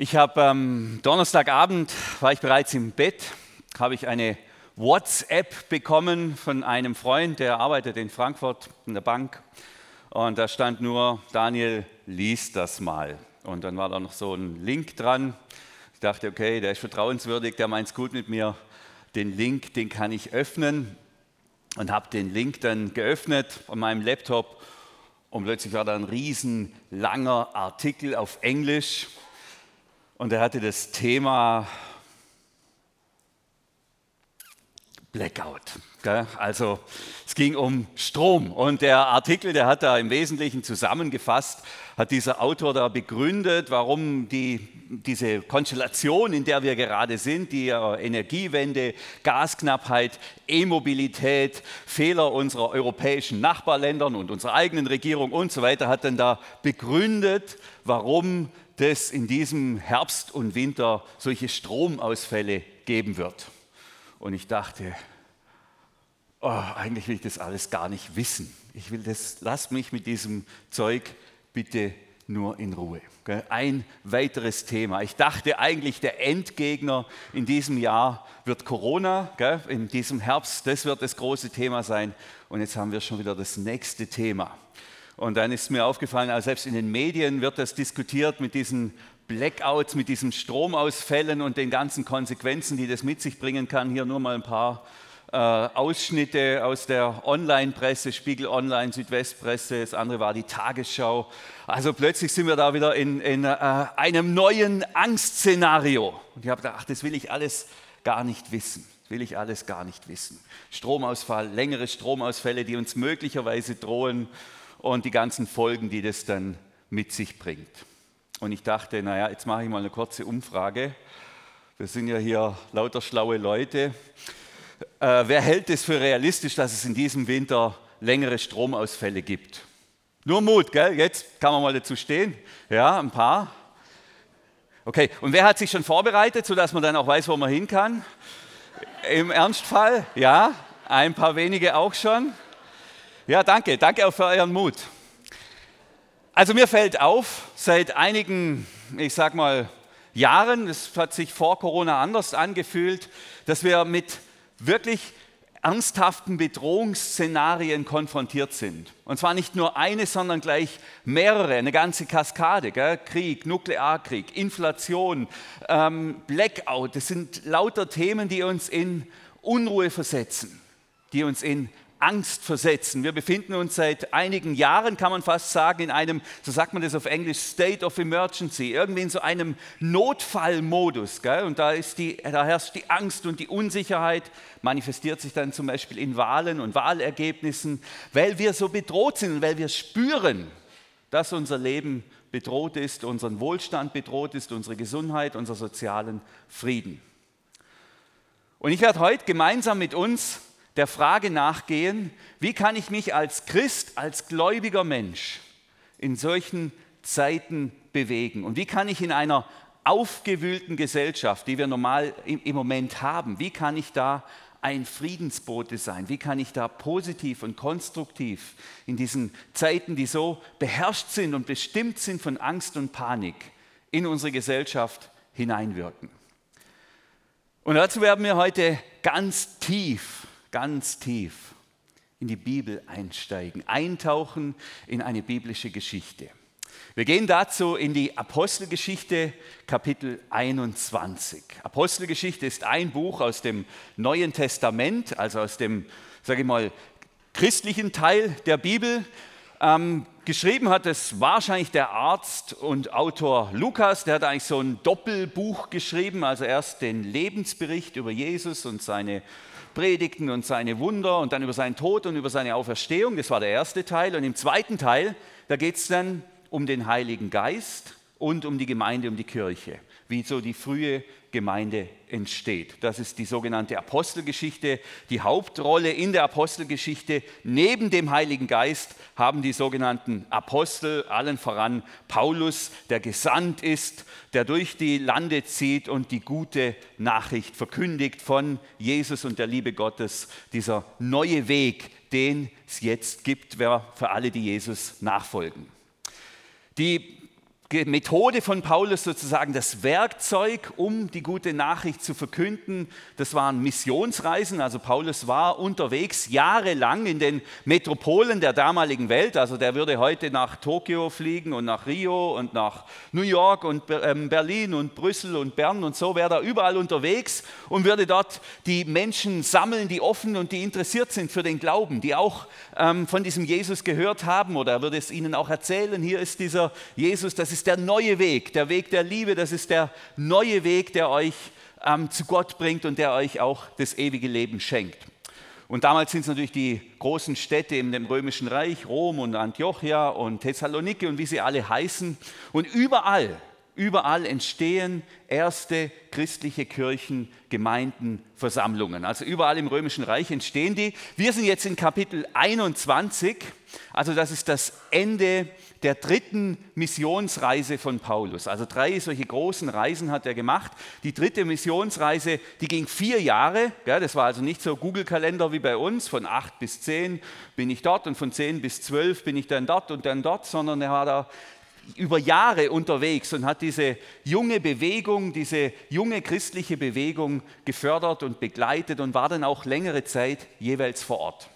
Ich habe am ähm, Donnerstagabend, war ich bereits im Bett, habe ich eine WhatsApp bekommen von einem Freund, der arbeitet in Frankfurt in der Bank. Und da stand nur, Daniel, lies das mal. Und dann war da noch so ein Link dran. Ich dachte, okay, der ist vertrauenswürdig, der meint es gut mit mir. Den Link, den kann ich öffnen. Und habe den Link dann geöffnet von meinem Laptop. Und plötzlich war da ein riesen langer Artikel auf Englisch und er hatte das Thema Blackout. Also es ging um Strom und der Artikel, der hat da im Wesentlichen zusammengefasst, hat dieser Autor da begründet, warum die, diese Konstellation, in der wir gerade sind, die Energiewende, Gasknappheit, E-Mobilität, Fehler unserer europäischen Nachbarländern und unserer eigenen Regierung und so weiter, hat dann da begründet, warum dass in diesem Herbst und Winter solche Stromausfälle geben wird. Und ich dachte, oh, eigentlich will ich das alles gar nicht wissen. Ich will das, lass mich mit diesem Zeug bitte nur in Ruhe. Ein weiteres Thema. Ich dachte eigentlich, der Endgegner in diesem Jahr wird Corona, in diesem Herbst, das wird das große Thema sein. Und jetzt haben wir schon wieder das nächste Thema. Und dann ist mir aufgefallen, also selbst in den Medien wird das diskutiert mit diesen Blackouts, mit diesen Stromausfällen und den ganzen Konsequenzen, die das mit sich bringen kann. Hier nur mal ein paar äh, Ausschnitte aus der Online-Presse, Spiegel Online, Südwestpresse, das andere war die Tagesschau. Also plötzlich sind wir da wieder in, in äh, einem neuen Angstszenario. Und ich habe gedacht, ach, das will ich alles gar nicht wissen. Das will ich alles gar nicht wissen. Stromausfall, längere Stromausfälle, die uns möglicherweise drohen und die ganzen Folgen, die das dann mit sich bringt. Und ich dachte, naja, jetzt mache ich mal eine kurze Umfrage. Wir sind ja hier lauter schlaue Leute. Äh, wer hält es für realistisch, dass es in diesem Winter längere Stromausfälle gibt? Nur Mut, gell? Jetzt kann man mal dazu stehen. Ja, ein paar. Okay, und wer hat sich schon vorbereitet, sodass man dann auch weiß, wo man hin kann? Im Ernstfall? Ja, ein paar wenige auch schon. Ja, danke. Danke auch für euren Mut. Also mir fällt auf, seit einigen, ich sag mal, Jahren, es hat sich vor Corona anders angefühlt, dass wir mit wirklich ernsthaften Bedrohungsszenarien konfrontiert sind. Und zwar nicht nur eine, sondern gleich mehrere, eine ganze Kaskade. Gell? Krieg, Nuklearkrieg, Inflation, ähm, Blackout. Das sind lauter Themen, die uns in Unruhe versetzen, die uns in Angst versetzen. Wir befinden uns seit einigen Jahren, kann man fast sagen, in einem, so sagt man das auf Englisch, State of Emergency, irgendwie in so einem Notfallmodus. Gell? Und da, ist die, da herrscht die Angst und die Unsicherheit, manifestiert sich dann zum Beispiel in Wahlen und Wahlergebnissen, weil wir so bedroht sind und weil wir spüren, dass unser Leben bedroht ist, unseren Wohlstand bedroht ist, unsere Gesundheit, unser sozialen Frieden. Und ich werde heute gemeinsam mit uns der Frage nachgehen, wie kann ich mich als Christ, als gläubiger Mensch in solchen Zeiten bewegen und wie kann ich in einer aufgewühlten Gesellschaft, die wir normal im Moment haben, wie kann ich da ein Friedensbote sein? Wie kann ich da positiv und konstruktiv in diesen Zeiten, die so beherrscht sind und bestimmt sind von Angst und Panik, in unsere Gesellschaft hineinwirken? Und dazu werden wir heute ganz tief ganz tief in die Bibel einsteigen, eintauchen in eine biblische Geschichte. Wir gehen dazu in die Apostelgeschichte Kapitel 21. Apostelgeschichte ist ein Buch aus dem Neuen Testament, also aus dem, sage ich mal, christlichen Teil der Bibel. Ähm, geschrieben hat es wahrscheinlich der Arzt und Autor Lukas, der hat eigentlich so ein Doppelbuch geschrieben, also erst den Lebensbericht über Jesus und seine Predigten und seine Wunder und dann über seinen Tod und über seine Auferstehung. Das war der erste Teil. Und im zweiten Teil, da geht es dann um den Heiligen Geist und um die Gemeinde, um die Kirche, wie so die frühe Gemeinde entsteht. Das ist die sogenannte Apostelgeschichte. Die Hauptrolle in der Apostelgeschichte neben dem Heiligen Geist haben die sogenannten Apostel, allen voran Paulus, der gesandt ist, der durch die Lande zieht und die gute Nachricht verkündigt von Jesus und der Liebe Gottes, dieser neue Weg, den es jetzt gibt für alle, die Jesus nachfolgen. Die Methode von Paulus sozusagen das Werkzeug, um die gute Nachricht zu verkünden. Das waren Missionsreisen. Also Paulus war unterwegs jahrelang in den Metropolen der damaligen Welt. Also der würde heute nach Tokio fliegen und nach Rio und nach New York und ähm, Berlin und Brüssel und Bern und so wäre er überall unterwegs und würde dort die Menschen sammeln, die offen und die interessiert sind für den Glauben, die auch ähm, von diesem Jesus gehört haben oder er würde es ihnen auch erzählen. Hier ist dieser Jesus, das ist ist der neue Weg, der Weg der Liebe, das ist der neue Weg, der euch ähm, zu Gott bringt und der euch auch das ewige Leben schenkt. Und damals sind es natürlich die großen Städte in dem Römischen Reich, Rom und Antiochia und Thessaloniki und wie sie alle heißen. Und überall Überall entstehen erste christliche Kirchen, Gemeinden, Versammlungen. Also überall im Römischen Reich entstehen die. Wir sind jetzt in Kapitel 21, also das ist das Ende der dritten Missionsreise von Paulus. Also drei solche großen Reisen hat er gemacht. Die dritte Missionsreise, die ging vier Jahre. Das war also nicht so Google-Kalender wie bei uns, von acht bis zehn bin ich dort und von zehn bis zwölf bin ich dann dort und dann dort, sondern er war da über Jahre unterwegs und hat diese junge Bewegung, diese junge christliche Bewegung gefördert und begleitet und war dann auch längere Zeit jeweils vor Ort.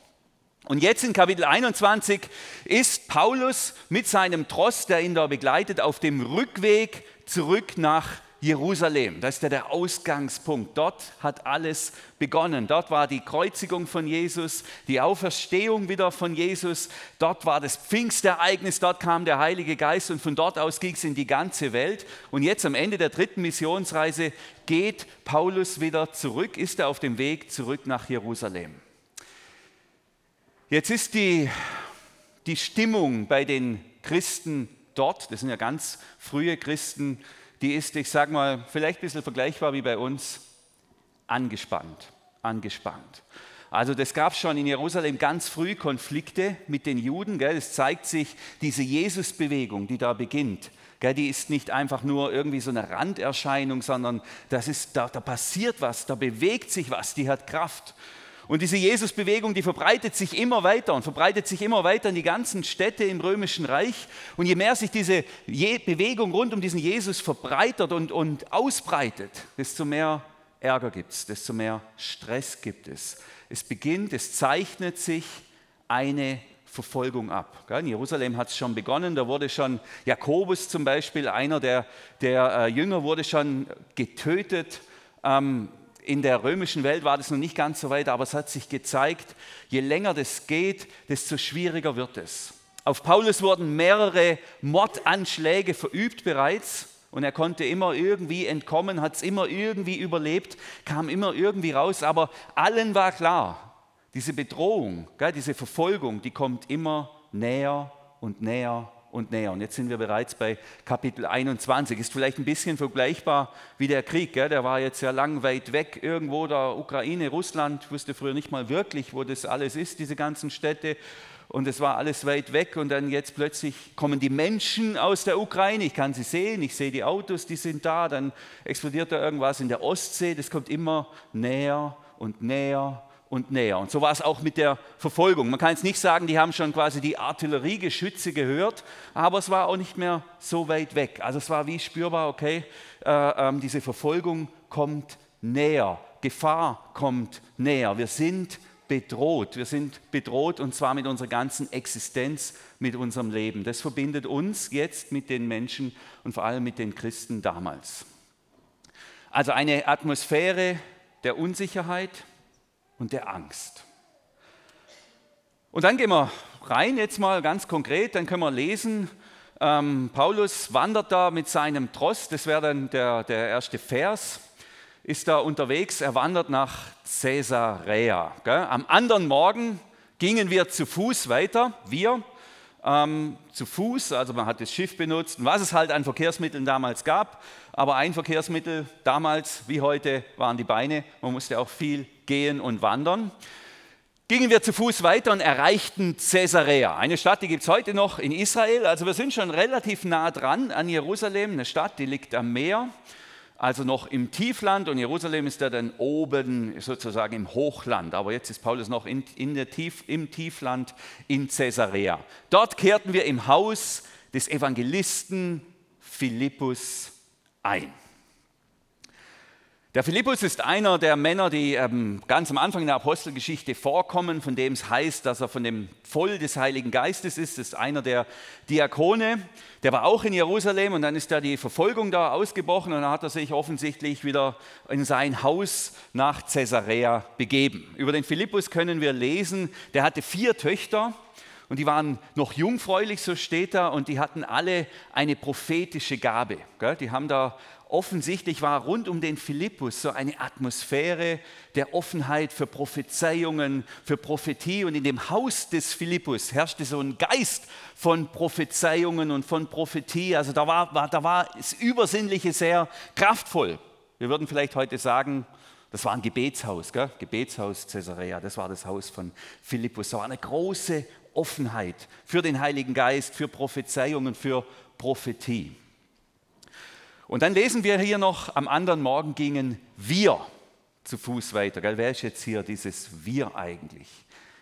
Und jetzt in Kapitel 21 ist Paulus mit seinem Tross, der ihn da begleitet, auf dem Rückweg zurück nach Jerusalem. Das ist ja der Ausgangspunkt. Dort hat alles begonnen. Dort war die Kreuzigung von Jesus, die Auferstehung wieder von Jesus. Dort war das Pfingstereignis, dort kam der Heilige Geist und von dort aus ging es in die ganze Welt. Und jetzt am Ende der dritten Missionsreise geht Paulus wieder zurück, ist er auf dem Weg zurück nach Jerusalem. Jetzt ist die, die Stimmung bei den Christen dort, das sind ja ganz frühe Christen, die ist, ich sage mal, vielleicht ein bisschen vergleichbar wie bei uns, angespannt. Angespannt. Also das gab schon in Jerusalem ganz früh Konflikte mit den Juden. Es zeigt sich diese Jesusbewegung, die da beginnt. Gell? Die ist nicht einfach nur irgendwie so eine Randerscheinung, sondern das ist, da, da passiert was, da bewegt sich was, die hat Kraft. Und diese Jesusbewegung, die verbreitet sich immer weiter und verbreitet sich immer weiter in die ganzen Städte im Römischen Reich. Und je mehr sich diese Bewegung rund um diesen Jesus verbreitert und, und ausbreitet, desto mehr Ärger gibt es, desto mehr Stress gibt es. Es beginnt, es zeichnet sich eine Verfolgung ab. In Jerusalem hat es schon begonnen, da wurde schon Jakobus zum Beispiel, einer der, der äh, Jünger, wurde schon getötet. Ähm, in der römischen Welt war das noch nicht ganz so weit, aber es hat sich gezeigt, je länger das geht, desto schwieriger wird es. Auf Paulus wurden mehrere Mordanschläge verübt bereits und er konnte immer irgendwie entkommen, hat es immer irgendwie überlebt, kam immer irgendwie raus, aber allen war klar, diese Bedrohung, diese Verfolgung, die kommt immer näher und näher und näher. Und jetzt sind wir bereits bei Kapitel 21. Ist vielleicht ein bisschen vergleichbar wie der Krieg. Gell? Der war jetzt ja lang weit weg, irgendwo da Ukraine, Russland. Ich wusste früher nicht mal wirklich, wo das alles ist, diese ganzen Städte. Und es war alles weit weg und dann jetzt plötzlich kommen die Menschen aus der Ukraine. Ich kann sie sehen, ich sehe die Autos, die sind da. Dann explodiert da irgendwas in der Ostsee. Das kommt immer näher und näher und näher. Und so war es auch mit der Verfolgung. Man kann jetzt nicht sagen, die haben schon quasi die Artilleriegeschütze gehört, aber es war auch nicht mehr so weit weg. Also es war wie spürbar, okay, äh, äh, diese Verfolgung kommt näher, Gefahr kommt näher. Wir sind bedroht. Wir sind bedroht und zwar mit unserer ganzen Existenz, mit unserem Leben. Das verbindet uns jetzt mit den Menschen und vor allem mit den Christen damals. Also eine Atmosphäre der Unsicherheit, und der Angst. Und dann gehen wir rein jetzt mal ganz konkret, dann können wir lesen, ähm, Paulus wandert da mit seinem Tross, das wäre dann der, der erste Vers, ist da unterwegs, er wandert nach Caesarea. Gell? Am anderen Morgen gingen wir zu Fuß weiter, wir ähm, zu Fuß, also man hat das Schiff benutzt, was es halt an Verkehrsmitteln damals gab. Aber ein Verkehrsmittel damals wie heute waren die Beine. Man musste auch viel gehen und wandern. Gingen wir zu Fuß weiter und erreichten Caesarea, eine Stadt, die gibt es heute noch in Israel. Also wir sind schon relativ nah dran an Jerusalem, eine Stadt, die liegt am Meer also noch im Tiefland und Jerusalem ist ja dann oben sozusagen im Hochland. Aber jetzt ist Paulus noch in, in der Tief, im Tiefland in Caesarea. Dort kehrten wir im Haus des Evangelisten Philippus ein. Der Philippus ist einer der Männer, die ähm, ganz am Anfang der Apostelgeschichte vorkommen, von dem es heißt, dass er von dem Voll des Heiligen Geistes ist. Das ist einer der Diakone. Der war auch in Jerusalem und dann ist da die Verfolgung da ausgebrochen und dann hat er sich offensichtlich wieder in sein Haus nach Caesarea begeben. Über den Philippus können wir lesen, der hatte vier Töchter und die waren noch jungfräulich, so steht da, und die hatten alle eine prophetische Gabe. Die haben da offensichtlich war rund um den Philippus so eine Atmosphäre der Offenheit für Prophezeiungen, für Prophetie. Und in dem Haus des Philippus herrschte so ein Geist von Prophezeiungen und von Prophetie. Also da war, war, da war das Übersinnliche sehr kraftvoll. Wir würden vielleicht heute sagen, das war ein Gebetshaus, gell? Gebetshaus Caesarea, das war das Haus von Philippus. Da war eine große Offenheit für den Heiligen Geist, für Prophezeiungen, für Prophetie. Und dann lesen wir hier noch, am anderen Morgen gingen wir zu Fuß weiter. Gell? Wer ist jetzt hier dieses Wir eigentlich?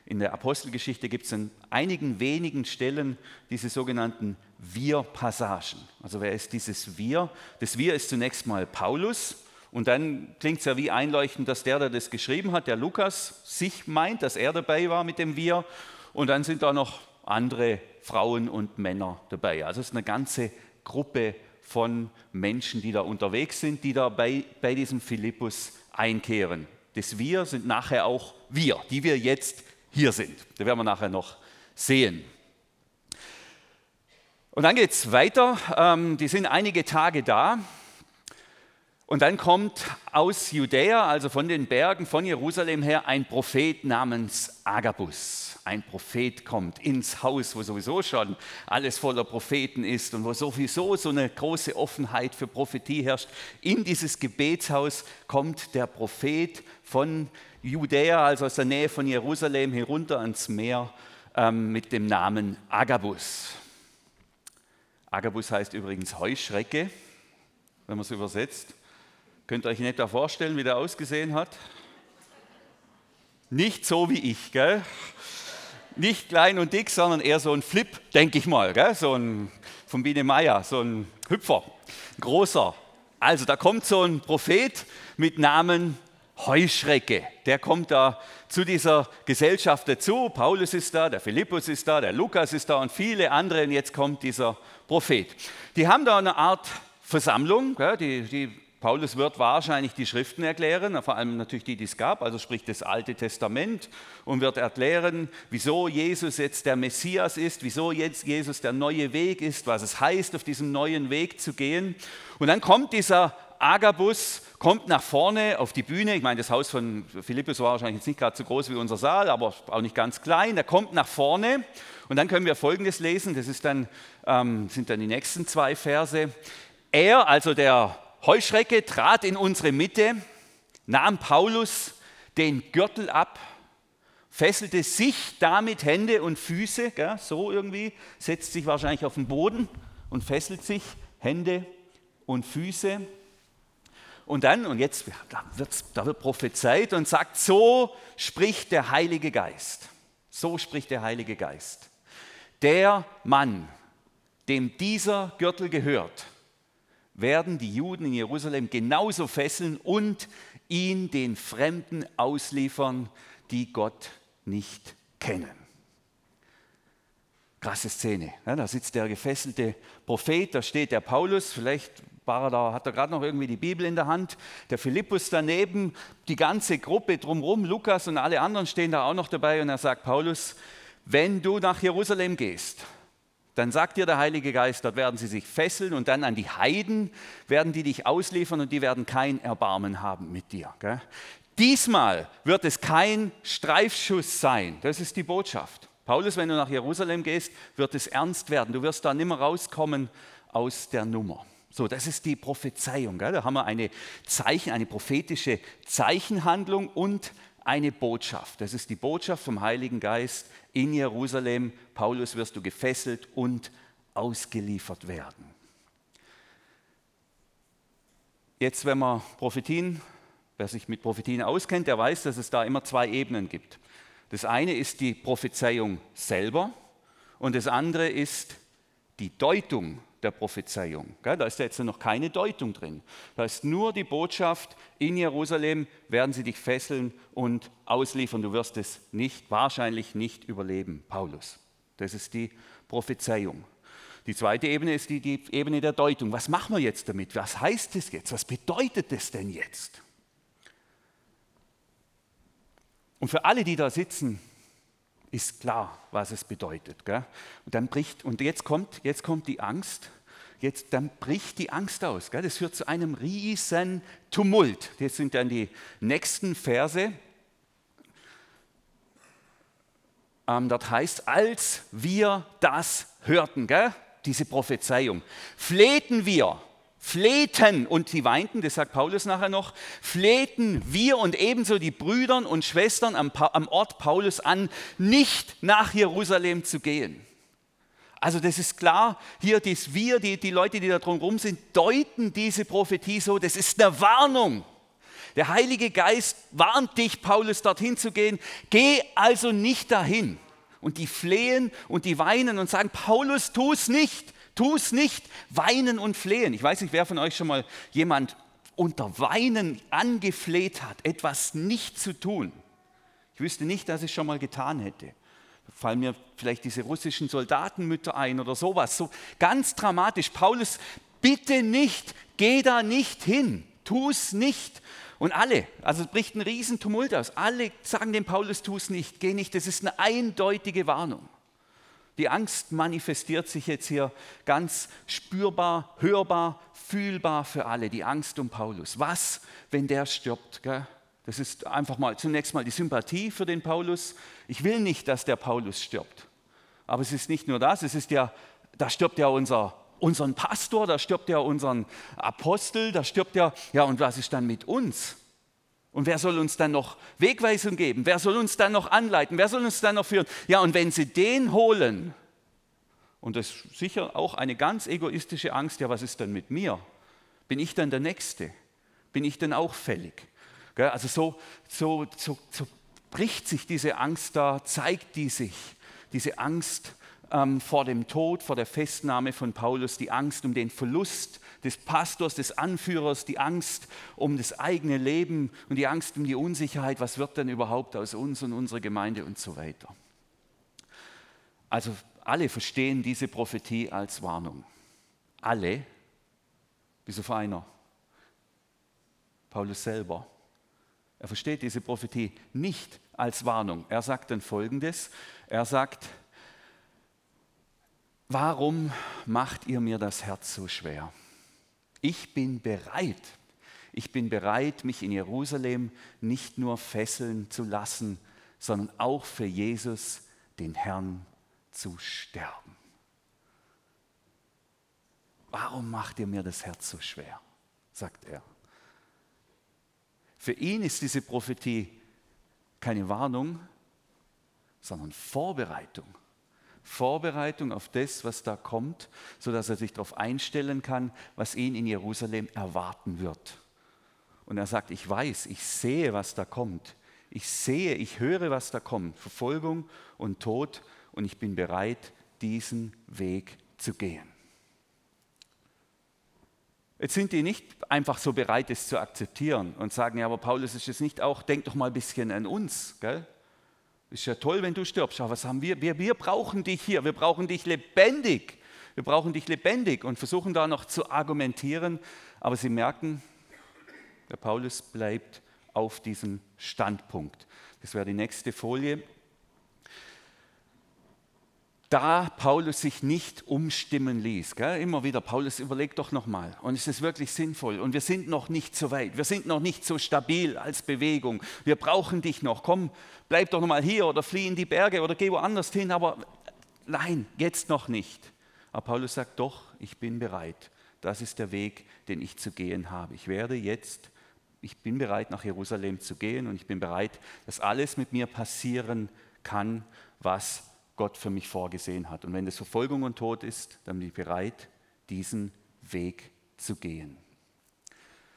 In der Apostelgeschichte gibt es an einigen wenigen Stellen diese sogenannten Wir-Passagen. Also wer ist dieses Wir? Das Wir ist zunächst mal Paulus. Und dann klingt es ja wie einleuchtend, dass der, der das geschrieben hat, der Lukas, sich meint, dass er dabei war mit dem Wir. Und dann sind da noch andere Frauen und Männer dabei. Also es ist eine ganze Gruppe von Menschen, die da unterwegs sind, die da bei, bei diesem Philippus einkehren. Das Wir sind nachher auch wir, die wir jetzt hier sind. Da werden wir nachher noch sehen. Und dann geht es weiter. Ähm, die sind einige Tage da. Und dann kommt aus Judäa, also von den Bergen, von Jerusalem her, ein Prophet namens Agabus ein Prophet kommt ins Haus, wo sowieso schon alles voller Propheten ist und wo sowieso so eine große Offenheit für Prophetie herrscht, in dieses Gebetshaus kommt der Prophet von Judäa, also aus der Nähe von Jerusalem, herunter ans Meer ähm, mit dem Namen Agabus. Agabus heißt übrigens Heuschrecke, wenn man es übersetzt. Könnt ihr euch nicht da vorstellen, wie der ausgesehen hat? Nicht so wie ich, gell? Nicht klein und dick, sondern eher so ein Flip, denke ich mal, gell? so ein von Biene Meier, so ein Hüpfer, großer. Also da kommt so ein Prophet mit Namen Heuschrecke. Der kommt da zu dieser Gesellschaft dazu. Paulus ist da, der Philippus ist da, der Lukas ist da und viele andere. Und jetzt kommt dieser Prophet. Die haben da eine Art Versammlung, die, die Paulus wird wahrscheinlich die Schriften erklären, vor allem natürlich die, die es gab, also sprich das Alte Testament, und wird erklären, wieso Jesus jetzt der Messias ist, wieso jetzt Jesus der neue Weg ist, was es heißt, auf diesem neuen Weg zu gehen. Und dann kommt dieser Agabus, kommt nach vorne auf die Bühne. Ich meine, das Haus von Philippus war wahrscheinlich jetzt nicht gerade so groß wie unser Saal, aber auch nicht ganz klein. Er kommt nach vorne und dann können wir Folgendes lesen, das dann, ähm, sind dann die nächsten zwei Verse. Er, also der Heuschrecke trat in unsere Mitte, nahm Paulus den Gürtel ab, fesselte sich damit Hände und Füße, gell, so irgendwie, setzt sich wahrscheinlich auf den Boden und fesselt sich Hände und Füße. Und dann, und jetzt da, da wird prophezeit und sagt, so spricht der Heilige Geist. So spricht der Heilige Geist. Der Mann, dem dieser Gürtel gehört, werden die Juden in Jerusalem genauso fesseln und ihn den Fremden ausliefern, die Gott nicht kennen. Krasse Szene. Ja, da sitzt der gefesselte Prophet, da steht der Paulus, vielleicht war er da, hat er gerade noch irgendwie die Bibel in der Hand, der Philippus daneben, die ganze Gruppe drumherum, Lukas und alle anderen stehen da auch noch dabei und er sagt, Paulus, wenn du nach Jerusalem gehst, dann sagt dir der Heilige Geist, dort werden sie sich fesseln und dann an die Heiden werden die dich ausliefern und die werden kein Erbarmen haben mit dir. Gell? Diesmal wird es kein Streifschuss sein. Das ist die Botschaft. Paulus, wenn du nach Jerusalem gehst, wird es ernst werden. Du wirst da nicht mehr rauskommen aus der Nummer. So, das ist die Prophezeiung. Gell? Da haben wir eine Zeichen, eine prophetische Zeichenhandlung und eine Botschaft. Das ist die Botschaft vom Heiligen Geist in Jerusalem. Paulus wirst du gefesselt und ausgeliefert werden. Jetzt, wenn man Prophetien, wer sich mit Prophetien auskennt, der weiß, dass es da immer zwei Ebenen gibt. Das eine ist die Prophezeiung selber und das andere ist die Deutung der Prophezeiung. Da ist jetzt noch keine Deutung drin. Da ist nur die Botschaft, in Jerusalem werden sie dich fesseln und ausliefern. Du wirst es nicht, wahrscheinlich nicht überleben, Paulus. Das ist die Prophezeiung. Die zweite Ebene ist die, die Ebene der Deutung. Was machen wir jetzt damit? Was heißt es jetzt? Was bedeutet es denn jetzt? Und für alle, die da sitzen, ist klar, was es bedeutet. Gell? Und dann bricht, und jetzt kommt, jetzt kommt die Angst, jetzt, dann bricht die Angst aus. Gell? Das führt zu einem riesen Tumult. Das sind dann die nächsten Verse. Ähm, dort heißt, als wir das hörten, gell? diese Prophezeiung, flehten wir flehten, und sie weinten, das sagt Paulus nachher noch, flehten wir und ebenso die Brüder und Schwestern am, am Ort Paulus an, nicht nach Jerusalem zu gehen. Also das ist klar, hier dies wir, die, die Leute, die da drumherum sind, deuten diese Prophetie so, das ist eine Warnung. Der Heilige Geist warnt dich, Paulus, dorthin zu gehen. Geh also nicht dahin. Und die flehen und die weinen und sagen, Paulus, tu es nicht. Tu es nicht, weinen und flehen. Ich weiß nicht, wer von euch schon mal jemand unter Weinen angefleht hat, etwas nicht zu tun. Ich wüsste nicht, dass ich es schon mal getan hätte. Da fallen mir vielleicht diese russischen Soldatenmütter ein oder sowas. So ganz dramatisch. Paulus, bitte nicht, geh da nicht hin, tu es nicht. Und alle, also es bricht ein Riesentumult aus. Alle sagen dem Paulus, tu es nicht, geh nicht. Das ist eine eindeutige Warnung. Die Angst manifestiert sich jetzt hier ganz spürbar, hörbar, fühlbar für alle. Die Angst um Paulus. Was, wenn der stirbt? Gell? Das ist einfach mal zunächst mal die Sympathie für den Paulus. Ich will nicht, dass der Paulus stirbt. Aber es ist nicht nur das, es ist ja, da stirbt ja unser, unseren Pastor, da stirbt ja unseren Apostel, da stirbt ja, ja, und was ist dann mit uns? Und wer soll uns dann noch Wegweisung geben? Wer soll uns dann noch anleiten? Wer soll uns dann noch führen? Ja, und wenn sie den holen, und das ist sicher auch eine ganz egoistische Angst, ja, was ist dann mit mir? Bin ich dann der Nächste? Bin ich dann auch fällig? Also so, so, so, so bricht sich diese Angst da, zeigt die sich, diese Angst ähm, vor dem Tod, vor der Festnahme von Paulus, die Angst um den Verlust des Pastors, des Anführers, die Angst um das eigene Leben und die Angst um die Unsicherheit, was wird denn überhaupt aus uns und unserer Gemeinde und so weiter. Also alle verstehen diese Prophetie als Warnung. Alle, bis auf einer. Paulus selber. Er versteht diese Prophetie nicht als Warnung. Er sagt dann Folgendes. Er sagt, warum macht ihr mir das Herz so schwer? Ich bin bereit. Ich bin bereit, mich in Jerusalem nicht nur fesseln zu lassen, sondern auch für Jesus, den Herrn, zu sterben. Warum macht ihr mir das Herz so schwer? sagt er. Für ihn ist diese Prophetie keine Warnung, sondern Vorbereitung. Vorbereitung auf das, was da kommt, sodass er sich darauf einstellen kann, was ihn in Jerusalem erwarten wird. Und er sagt, ich weiß, ich sehe, was da kommt. Ich sehe, ich höre, was da kommt. Verfolgung und Tod. Und ich bin bereit, diesen Weg zu gehen. Jetzt sind die nicht einfach so bereit, es zu akzeptieren und sagen, ja, aber Paulus ist es nicht auch, denk doch mal ein bisschen an uns. Gell? Ist ja toll, wenn du stirbst. Aber was haben wir? wir? Wir brauchen dich hier. Wir brauchen dich lebendig. Wir brauchen dich lebendig und versuchen da noch zu argumentieren. Aber sie merken, der Paulus bleibt auf diesem Standpunkt. Das wäre die nächste Folie da Paulus sich nicht umstimmen ließ. Gell? Immer wieder, Paulus überlegt doch nochmal, und ist es wirklich sinnvoll? Und wir sind noch nicht so weit, wir sind noch nicht so stabil als Bewegung. Wir brauchen dich noch. Komm, bleib doch nochmal hier oder flieh in die Berge oder geh woanders hin. Aber nein, jetzt noch nicht. Aber Paulus sagt doch, ich bin bereit. Das ist der Weg, den ich zu gehen habe. Ich werde jetzt, ich bin bereit, nach Jerusalem zu gehen und ich bin bereit, dass alles mit mir passieren kann, was Gott für mich vorgesehen hat. Und wenn es Verfolgung und Tod ist, dann bin ich bereit, diesen Weg zu gehen.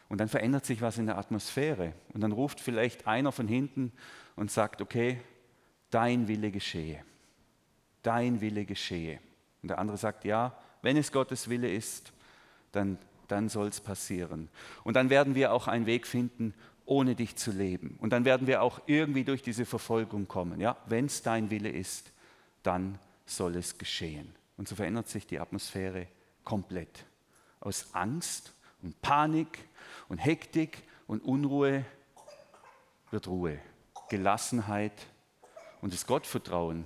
Und dann verändert sich was in der Atmosphäre. Und dann ruft vielleicht einer von hinten und sagt, okay, dein Wille geschehe. Dein Wille geschehe. Und der andere sagt, ja, wenn es Gottes Wille ist, dann, dann soll es passieren. Und dann werden wir auch einen Weg finden, ohne dich zu leben. Und dann werden wir auch irgendwie durch diese Verfolgung kommen. Ja, wenn es dein Wille ist, dann soll es geschehen. Und so verändert sich die Atmosphäre komplett. Aus Angst und Panik und Hektik und Unruhe wird Ruhe, Gelassenheit und das Gottvertrauen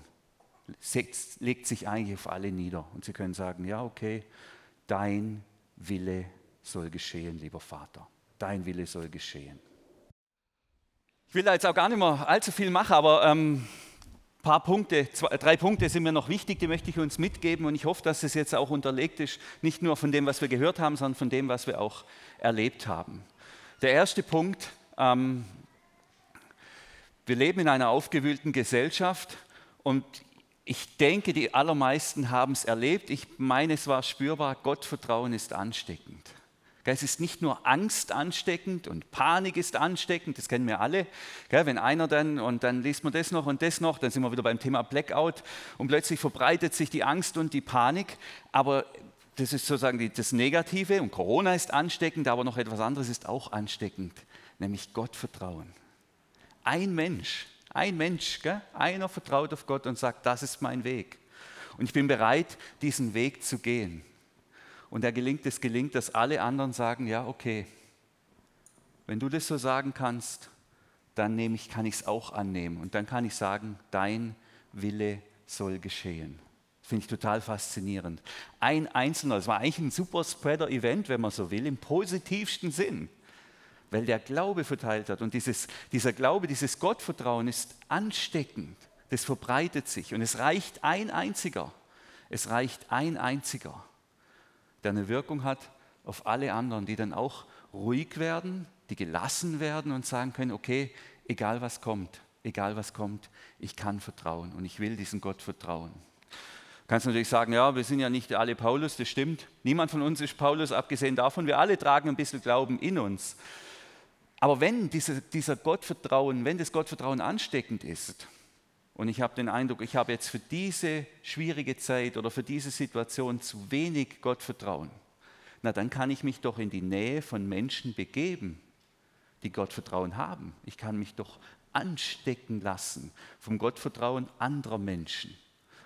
legt sich eigentlich auf alle nieder. Und sie können sagen, ja, okay, dein Wille soll geschehen, lieber Vater. Dein Wille soll geschehen. Ich will da jetzt auch gar nicht mehr allzu viel machen, aber ähm, paar Punkte, zwei, drei Punkte sind mir noch wichtig, die möchte ich uns mitgeben und ich hoffe, dass es jetzt auch unterlegt ist, nicht nur von dem, was wir gehört haben, sondern von dem, was wir auch erlebt haben. Der erste Punkt, ähm, wir leben in einer aufgewühlten Gesellschaft und ich denke, die allermeisten haben es erlebt. Ich meine, es war spürbar, Gottvertrauen ist ansteckend. Es ist nicht nur Angst ansteckend und Panik ist ansteckend, das kennen wir alle. Wenn einer dann, und dann liest man das noch und das noch, dann sind wir wieder beim Thema Blackout und plötzlich verbreitet sich die Angst und die Panik. Aber das ist sozusagen das Negative und Corona ist ansteckend, aber noch etwas anderes ist auch ansteckend, nämlich Gottvertrauen. Ein Mensch, ein Mensch, einer vertraut auf Gott und sagt, das ist mein Weg. Und ich bin bereit, diesen Weg zu gehen und er gelingt, es gelingt, dass alle anderen sagen, ja, okay, wenn du das so sagen kannst, dann nehme ich, kann ich es auch annehmen. Und dann kann ich sagen, dein Wille soll geschehen. Finde ich total faszinierend. Ein Einzelner, es war eigentlich ein super Spreader-Event, wenn man so will, im positivsten Sinn, weil der Glaube verteilt hat. Und dieses, dieser Glaube, dieses Gottvertrauen ist ansteckend. Das verbreitet sich. Und es reicht ein einziger. Es reicht ein einziger der eine Wirkung hat auf alle anderen, die dann auch ruhig werden, die gelassen werden und sagen können, okay, egal was kommt, egal was kommt, ich kann vertrauen und ich will diesen Gott vertrauen. Du kannst natürlich sagen, ja, wir sind ja nicht alle Paulus, das stimmt. Niemand von uns ist Paulus, abgesehen davon, wir alle tragen ein bisschen Glauben in uns. Aber wenn diese, dieser Gottvertrauen, wenn das Gottvertrauen ansteckend ist, und ich habe den Eindruck, ich habe jetzt für diese schwierige Zeit oder für diese Situation zu wenig Gottvertrauen. Na, dann kann ich mich doch in die Nähe von Menschen begeben, die Gottvertrauen haben. Ich kann mich doch anstecken lassen vom Gottvertrauen anderer Menschen.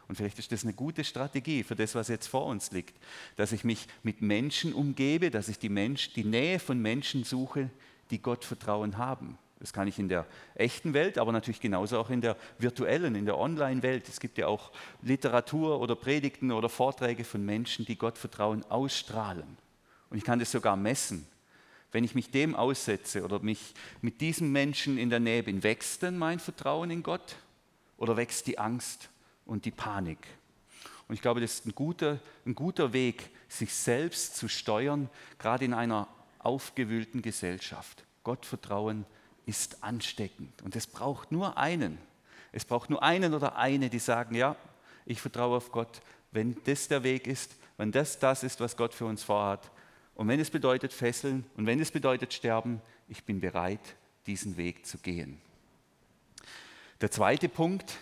Und vielleicht ist das eine gute Strategie für das, was jetzt vor uns liegt, dass ich mich mit Menschen umgebe, dass ich die, Mensch, die Nähe von Menschen suche, die Gottvertrauen haben. Das kann ich in der echten Welt, aber natürlich genauso auch in der virtuellen, in der Online-Welt. Es gibt ja auch Literatur oder Predigten oder Vorträge von Menschen, die Gottvertrauen ausstrahlen. Und ich kann das sogar messen. Wenn ich mich dem aussetze oder mich mit diesem Menschen in der Nähe bin, wächst dann mein Vertrauen in Gott oder wächst die Angst und die Panik? Und ich glaube, das ist ein guter, ein guter Weg, sich selbst zu steuern, gerade in einer aufgewühlten Gesellschaft. Gottvertrauen ist ansteckend. Und es braucht nur einen. Es braucht nur einen oder eine, die sagen, ja, ich vertraue auf Gott, wenn das der Weg ist, wenn das das ist, was Gott für uns vorhat. Und wenn es bedeutet fesseln und wenn es bedeutet sterben, ich bin bereit, diesen Weg zu gehen. Der zweite Punkt,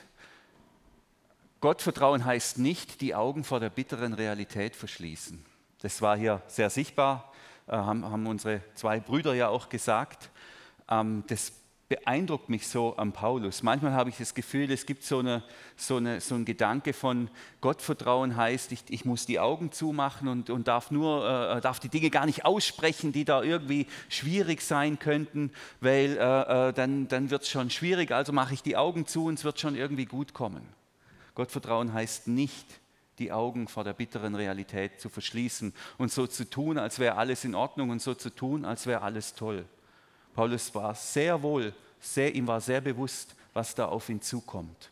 Gottvertrauen heißt nicht, die Augen vor der bitteren Realität verschließen. Das war hier sehr sichtbar, äh, haben, unsere zwei Brüder ja auch gesagt das beeindruckt mich so am Paulus. Manchmal habe ich das Gefühl, es gibt so, eine, so, eine, so einen Gedanke von Gottvertrauen heißt, ich, ich muss die Augen zumachen und, und darf, nur, äh, darf die Dinge gar nicht aussprechen, die da irgendwie schwierig sein könnten, weil äh, äh dann, dann wird es schon schwierig, also mache ich die Augen zu und es wird schon irgendwie gut kommen. Gottvertrauen heißt nicht, die Augen vor der bitteren Realität zu verschließen und so zu tun, als wäre alles in Ordnung und so zu tun, als wäre alles toll. Paulus war sehr wohl, sehr, ihm war sehr bewusst, was da auf ihn zukommt.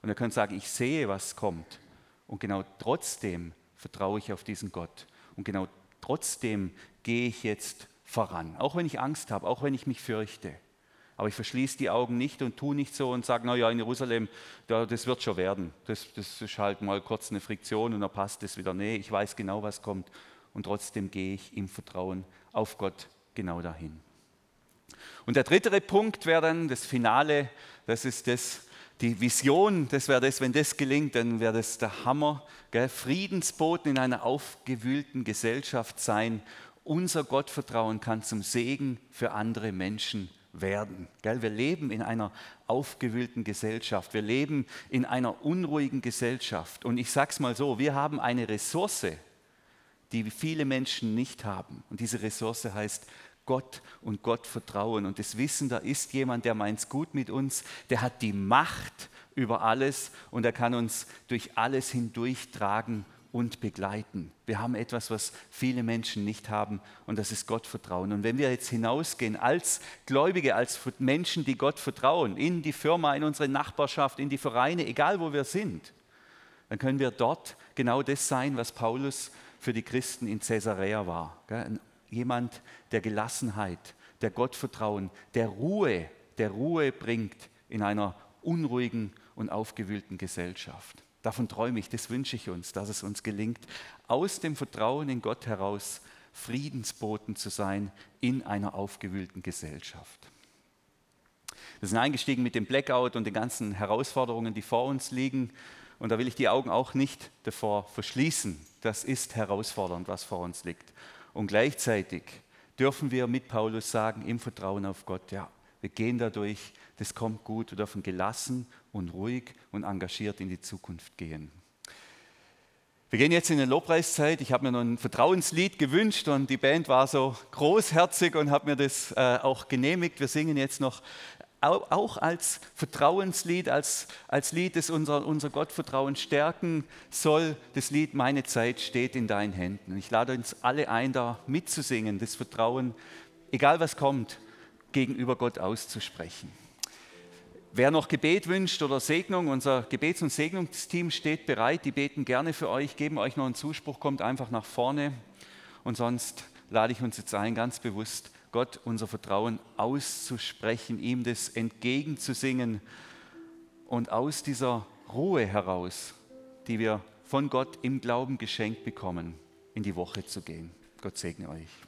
Und er könnte sagen, ich sehe, was kommt. Und genau trotzdem vertraue ich auf diesen Gott. Und genau trotzdem gehe ich jetzt voran. Auch wenn ich Angst habe, auch wenn ich mich fürchte. Aber ich verschließe die Augen nicht und tue nicht so und sage, naja, in Jerusalem, das wird schon werden. Das, das ist halt mal kurz eine Friktion und dann passt es wieder. Nee, ich weiß genau, was kommt. Und trotzdem gehe ich im Vertrauen auf Gott genau dahin. Und der dritte Punkt wäre dann das Finale, das ist das, die Vision, das wäre das, wenn das gelingt, dann wäre das der Hammer. Gell? Friedensboten in einer aufgewühlten Gesellschaft sein. Unser Gottvertrauen kann zum Segen für andere Menschen werden. Gell? Wir leben in einer aufgewühlten Gesellschaft. Wir leben in einer unruhigen Gesellschaft. Und ich sage es mal so, wir haben eine Ressource, die viele Menschen nicht haben. Und diese Ressource heißt Gott und Gott vertrauen und das Wissen, da ist jemand, der meint es gut mit uns, der hat die Macht über alles und er kann uns durch alles hindurchtragen und begleiten. Wir haben etwas, was viele Menschen nicht haben und das ist Gottvertrauen. Und wenn wir jetzt hinausgehen als Gläubige, als Menschen, die Gott vertrauen, in die Firma, in unsere Nachbarschaft, in die Vereine, egal wo wir sind, dann können wir dort genau das sein, was Paulus für die Christen in Caesarea war. Ein jemand der Gelassenheit, der Gottvertrauen, der Ruhe, der Ruhe bringt in einer unruhigen und aufgewühlten Gesellschaft. Davon träume ich, das wünsche ich uns, dass es uns gelingt, aus dem Vertrauen in Gott heraus Friedensboten zu sein in einer aufgewühlten Gesellschaft. Wir sind eingestiegen mit dem Blackout und den ganzen Herausforderungen, die vor uns liegen. Und da will ich die Augen auch nicht davor verschließen. Das ist herausfordernd, was vor uns liegt. Und gleichzeitig dürfen wir mit Paulus sagen, im Vertrauen auf Gott, ja, wir gehen dadurch, das kommt gut, wir dürfen gelassen und ruhig und engagiert in die Zukunft gehen. Wir gehen jetzt in eine Lobpreiszeit. Ich habe mir noch ein Vertrauenslied gewünscht und die Band war so großherzig und hat mir das äh, auch genehmigt. Wir singen jetzt noch auch als Vertrauenslied, als, als Lied, das unser, unser Gottvertrauen stärken soll. Das Lied Meine Zeit steht in deinen Händen. Ich lade uns alle ein, da mitzusingen, das Vertrauen, egal was kommt, gegenüber Gott auszusprechen. Wer noch Gebet wünscht oder Segnung, unser Gebets- und Segnungsteam steht bereit. Die beten gerne für euch, geben euch noch einen Zuspruch, kommt einfach nach vorne. Und sonst lade ich uns jetzt ein, ganz bewusst Gott unser Vertrauen auszusprechen, ihm das entgegenzusingen und aus dieser Ruhe heraus, die wir von Gott im Glauben geschenkt bekommen, in die Woche zu gehen. Gott segne euch.